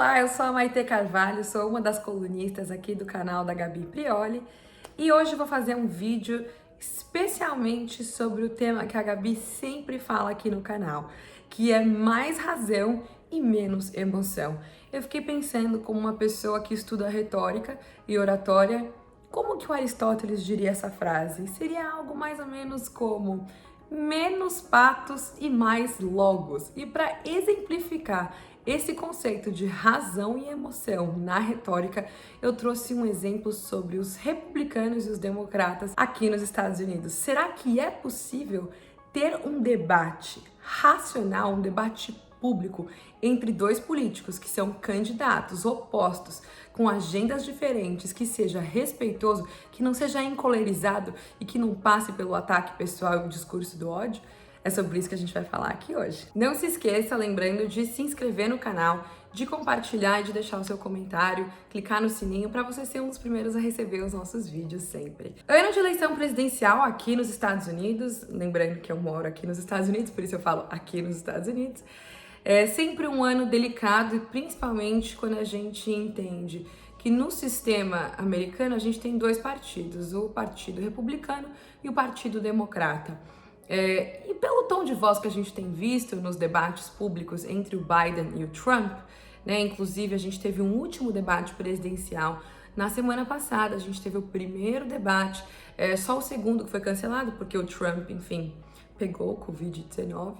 Olá, eu sou a Maite Carvalho, sou uma das colunistas aqui do canal da Gabi Prioli e hoje vou fazer um vídeo especialmente sobre o tema que a Gabi sempre fala aqui no canal, que é mais razão e menos emoção. Eu fiquei pensando como uma pessoa que estuda retórica e oratória, como que o Aristóteles diria essa frase? Seria algo mais ou menos como menos patos e mais logos. E para exemplificar esse conceito de razão e emoção na retórica, eu trouxe um exemplo sobre os republicanos e os democratas aqui nos Estados Unidos. Será que é possível ter um debate racional, um debate público entre dois políticos que são candidatos opostos, com agendas diferentes, que seja respeitoso, que não seja encolerizado e que não passe pelo ataque pessoal e o discurso do ódio? É sobre isso que a gente vai falar aqui hoje. Não se esqueça, lembrando de se inscrever no canal, de compartilhar e de deixar o seu comentário, clicar no sininho para você ser um dos primeiros a receber os nossos vídeos sempre. Ano de eleição presidencial aqui nos Estados Unidos, lembrando que eu moro aqui nos Estados Unidos, por isso eu falo aqui nos Estados Unidos. É sempre um ano delicado e principalmente quando a gente entende que no sistema americano a gente tem dois partidos, o Partido Republicano e o Partido Democrata. É, e pelo tom de voz que a gente tem visto nos debates públicos entre o Biden e o Trump, né, inclusive a gente teve um último debate presidencial na semana passada, a gente teve o primeiro debate, é, só o segundo que foi cancelado, porque o Trump, enfim, pegou o Covid-19,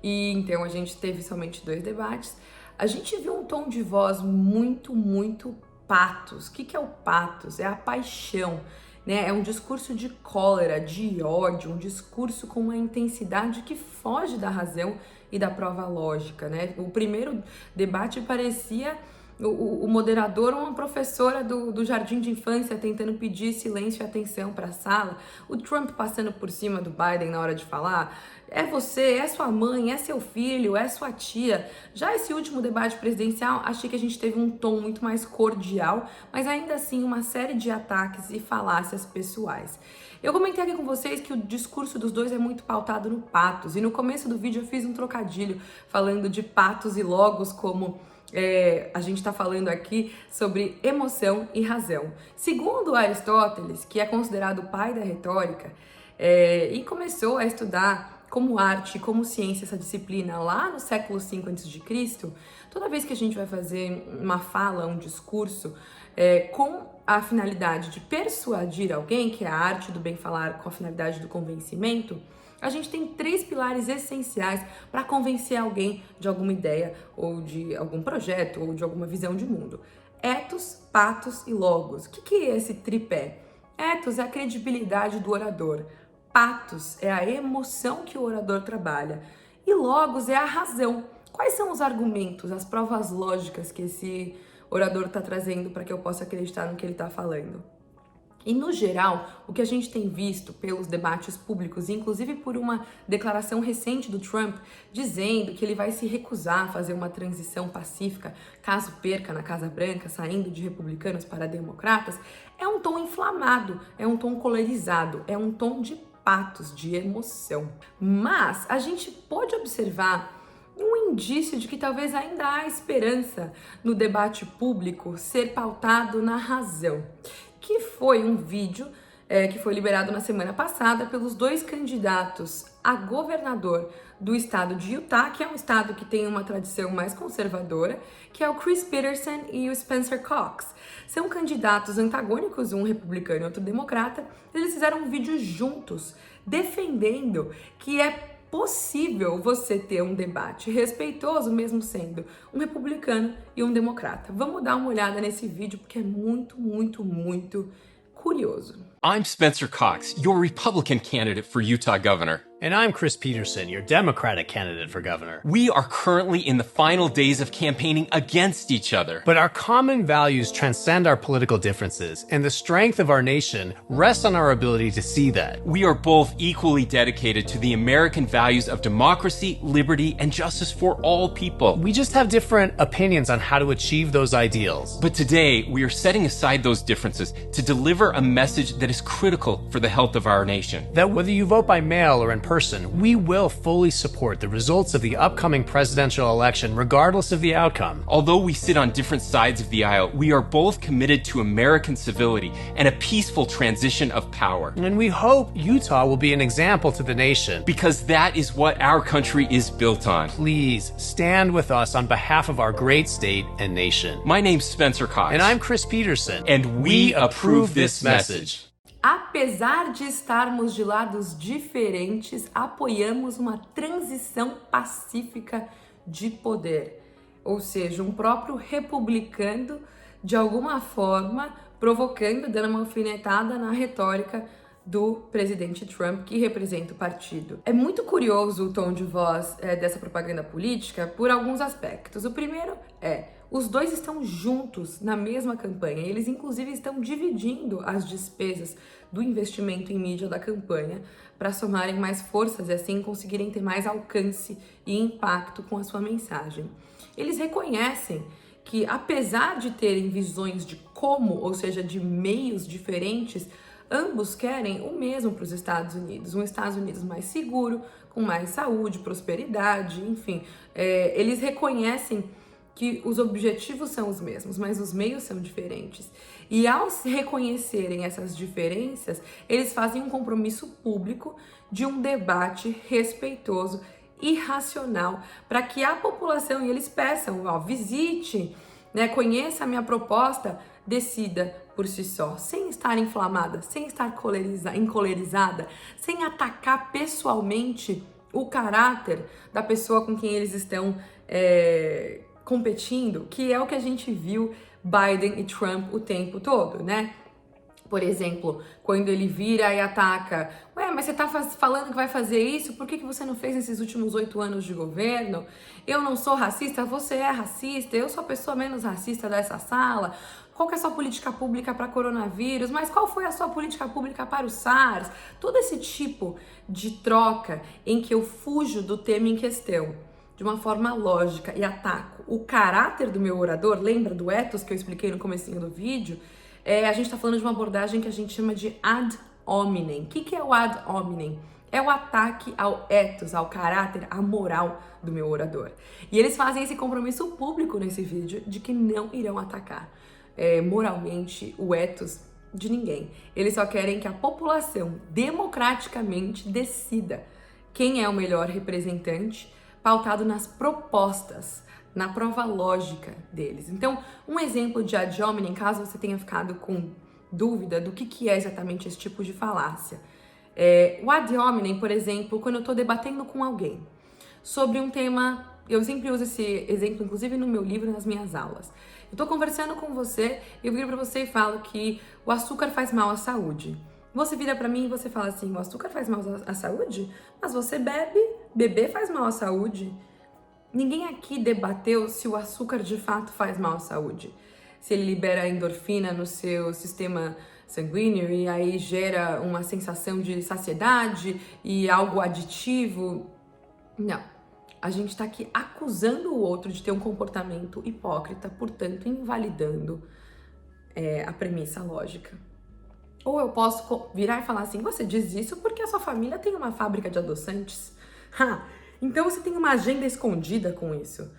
e então a gente teve somente dois debates. A gente viu um tom de voz muito, muito patos. O que, que é o patos? É a paixão né? É um discurso de cólera, de ódio, um discurso com uma intensidade que foge da razão e da prova lógica, né? O primeiro debate parecia o, o, moderador uma professora do, do jardim de infância tentando pedir silêncio e atenção para a sala, o Trump passando por cima do Biden na hora de falar. É você, é sua mãe, é seu filho, é sua tia. Já esse último debate presidencial, achei que a gente teve um tom muito mais cordial, mas ainda assim uma série de ataques e falácias pessoais. Eu comentei aqui com vocês que o discurso dos dois é muito pautado no patos, e no começo do vídeo eu fiz um trocadilho falando de patos e logos como é, a gente está falando aqui sobre emoção e razão. Segundo Aristóteles, que é considerado o pai da retórica, é, e começou a estudar como arte, como ciência essa disciplina lá no século V a.C., toda vez que a gente vai fazer uma fala, um discurso, é, com a finalidade de persuadir alguém, que é a arte do bem falar com a finalidade do convencimento, a gente tem três pilares essenciais para convencer alguém de alguma ideia ou de algum projeto ou de alguma visão de mundo. Etos, patos e logos. O que, que é esse tripé? Etos é a credibilidade do orador. Patos é a emoção que o orador trabalha. E logos é a razão. Quais são os argumentos, as provas lógicas que esse orador está trazendo para que eu possa acreditar no que ele está falando? E no geral, o que a gente tem visto pelos debates públicos, inclusive por uma declaração recente do Trump dizendo que ele vai se recusar a fazer uma transição pacífica caso perca na Casa Branca, saindo de republicanos para democratas, é um tom inflamado, é um tom colorizado, é um tom de patos, de emoção. Mas a gente pode observar um indício de que talvez ainda há esperança no debate público ser pautado na razão que foi um vídeo é, que foi liberado na semana passada pelos dois candidatos a governador do estado de Utah, que é um estado que tem uma tradição mais conservadora, que é o Chris Peterson e o Spencer Cox. São candidatos antagônicos, um republicano e outro democrata. Eles fizeram um vídeo juntos defendendo que é possível você ter um debate respeitoso, mesmo sendo um republicano e um democrata. Vamos dar uma olhada nesse vídeo porque é muito, muito, muito curioso. I'm Spencer Cox, your Republican candidate for Utah governor. And I'm Chris Peterson, your Democratic candidate for governor. We are currently in the final days of campaigning against each other. But our common values transcend our political differences, and the strength of our nation rests on our ability to see that. We are both equally dedicated to the American values of democracy, liberty, and justice for all people. We just have different opinions on how to achieve those ideals. But today, we are setting aside those differences to deliver a message that that is critical for the health of our nation. That whether you vote by mail or in person, we will fully support the results of the upcoming presidential election, regardless of the outcome. Although we sit on different sides of the aisle, we are both committed to American civility and a peaceful transition of power. And we hope Utah will be an example to the nation. Because that is what our country is built on. Please stand with us on behalf of our great state and nation. My name's Spencer Cox. And I'm Chris Peterson. And we approve this message. Apesar de estarmos de lados diferentes, apoiamos uma transição pacífica de poder. Ou seja, um próprio republicano, de alguma forma, provocando, dando uma alfinetada na retórica do presidente Trump, que representa o partido. É muito curioso o tom de voz é, dessa propaganda política por alguns aspectos. O primeiro é os dois estão juntos na mesma campanha. Eles, inclusive, estão dividindo as despesas do investimento em mídia da campanha para somarem mais forças e assim conseguirem ter mais alcance e impacto com a sua mensagem. Eles reconhecem que, apesar de terem visões de como, ou seja, de meios diferentes, ambos querem o mesmo para os Estados Unidos: um Estados Unidos mais seguro, com mais saúde, prosperidade, enfim. É, eles reconhecem que os objetivos são os mesmos, mas os meios são diferentes. E ao reconhecerem essas diferenças, eles fazem um compromisso público de um debate respeitoso e racional para que a população e eles peçam, ó, visite, né, conheça a minha proposta, decida por si só, sem estar inflamada, sem estar encolerizada, sem atacar pessoalmente o caráter da pessoa com quem eles estão é, competindo, que é o que a gente viu Biden e Trump o tempo todo, né? Por exemplo, quando ele vira e ataca, ué, mas você tá falando que vai fazer isso, por que, que você não fez nesses últimos oito anos de governo? Eu não sou racista, você é racista, eu sou a pessoa menos racista dessa sala. Qual que é a sua política pública para coronavírus? Mas qual foi a sua política pública para o SARS? Todo esse tipo de troca em que eu fujo do tema em questão de uma forma lógica e ataco o caráter do meu orador, lembra do ethos que eu expliquei no comecinho do vídeo? É, a gente está falando de uma abordagem que a gente chama de ad hominem. O que, que é o ad hominem? É o ataque ao ethos, ao caráter, à moral do meu orador. E eles fazem esse compromisso público nesse vídeo de que não irão atacar é, moralmente o ethos de ninguém. Eles só querem que a população democraticamente decida quem é o melhor representante pautado nas propostas, na prova lógica deles. Então, um exemplo de ad hominem, caso você tenha ficado com dúvida do que, que é exatamente esse tipo de falácia. É, o ad hominem, por exemplo, quando eu estou debatendo com alguém sobre um tema, eu sempre uso esse exemplo, inclusive no meu livro, nas minhas aulas. Eu estou conversando com você, eu viro para você e falo que o açúcar faz mal à saúde. Você vira para mim e você fala assim: o açúcar faz mal à saúde? Mas você bebe, beber faz mal à saúde. Ninguém aqui debateu se o açúcar de fato faz mal à saúde. Se ele libera endorfina no seu sistema sanguíneo e aí gera uma sensação de saciedade e algo aditivo. Não. A gente está aqui acusando o outro de ter um comportamento hipócrita, portanto, invalidando é, a premissa lógica. Ou eu posso virar e falar assim: você diz isso porque a sua família tem uma fábrica de adoçantes. Ha! Então você tem uma agenda escondida com isso.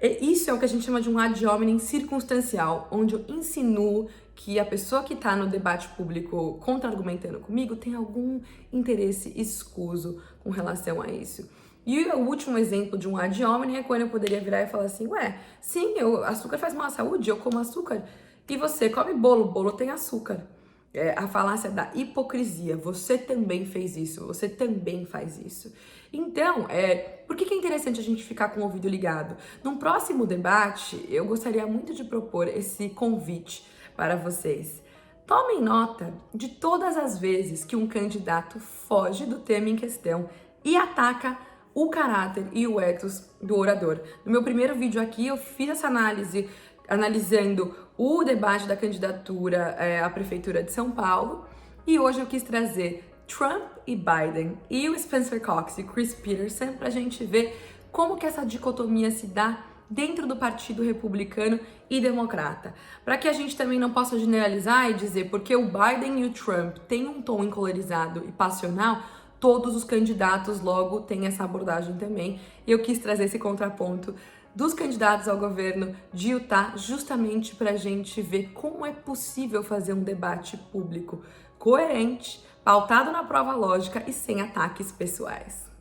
E isso é o que a gente chama de um ad hominem circunstancial, onde eu insinuo que a pessoa que está no debate público contra-argumentando comigo tem algum interesse escuso com relação a isso. E o último exemplo de um ad hominem é quando eu poderia virar e falar assim: ué, sim, eu, açúcar faz mal à saúde, eu como açúcar. E você come bolo, bolo tem açúcar é, a falácia da hipocrisia. Você também fez isso, você também faz isso. Então, é, por que, que é interessante a gente ficar com o ouvido ligado? Num próximo debate, eu gostaria muito de propor esse convite para vocês. Tomem nota de todas as vezes que um candidato foge do tema em questão e ataca o caráter e o ethos do orador. No meu primeiro vídeo aqui, eu fiz essa análise analisando o debate da candidatura é, à Prefeitura de São Paulo. E hoje eu quis trazer Trump e Biden e o Spencer Cox e Chris Peterson para a gente ver como que essa dicotomia se dá dentro do Partido Republicano e Democrata, para que a gente também não possa generalizar e dizer porque o Biden e o Trump têm um tom encolorizado e passional, todos os candidatos logo têm essa abordagem também. E eu quis trazer esse contraponto dos candidatos ao governo de Utah, justamente para a gente ver como é possível fazer um debate público coerente, pautado na prova lógica e sem ataques pessoais.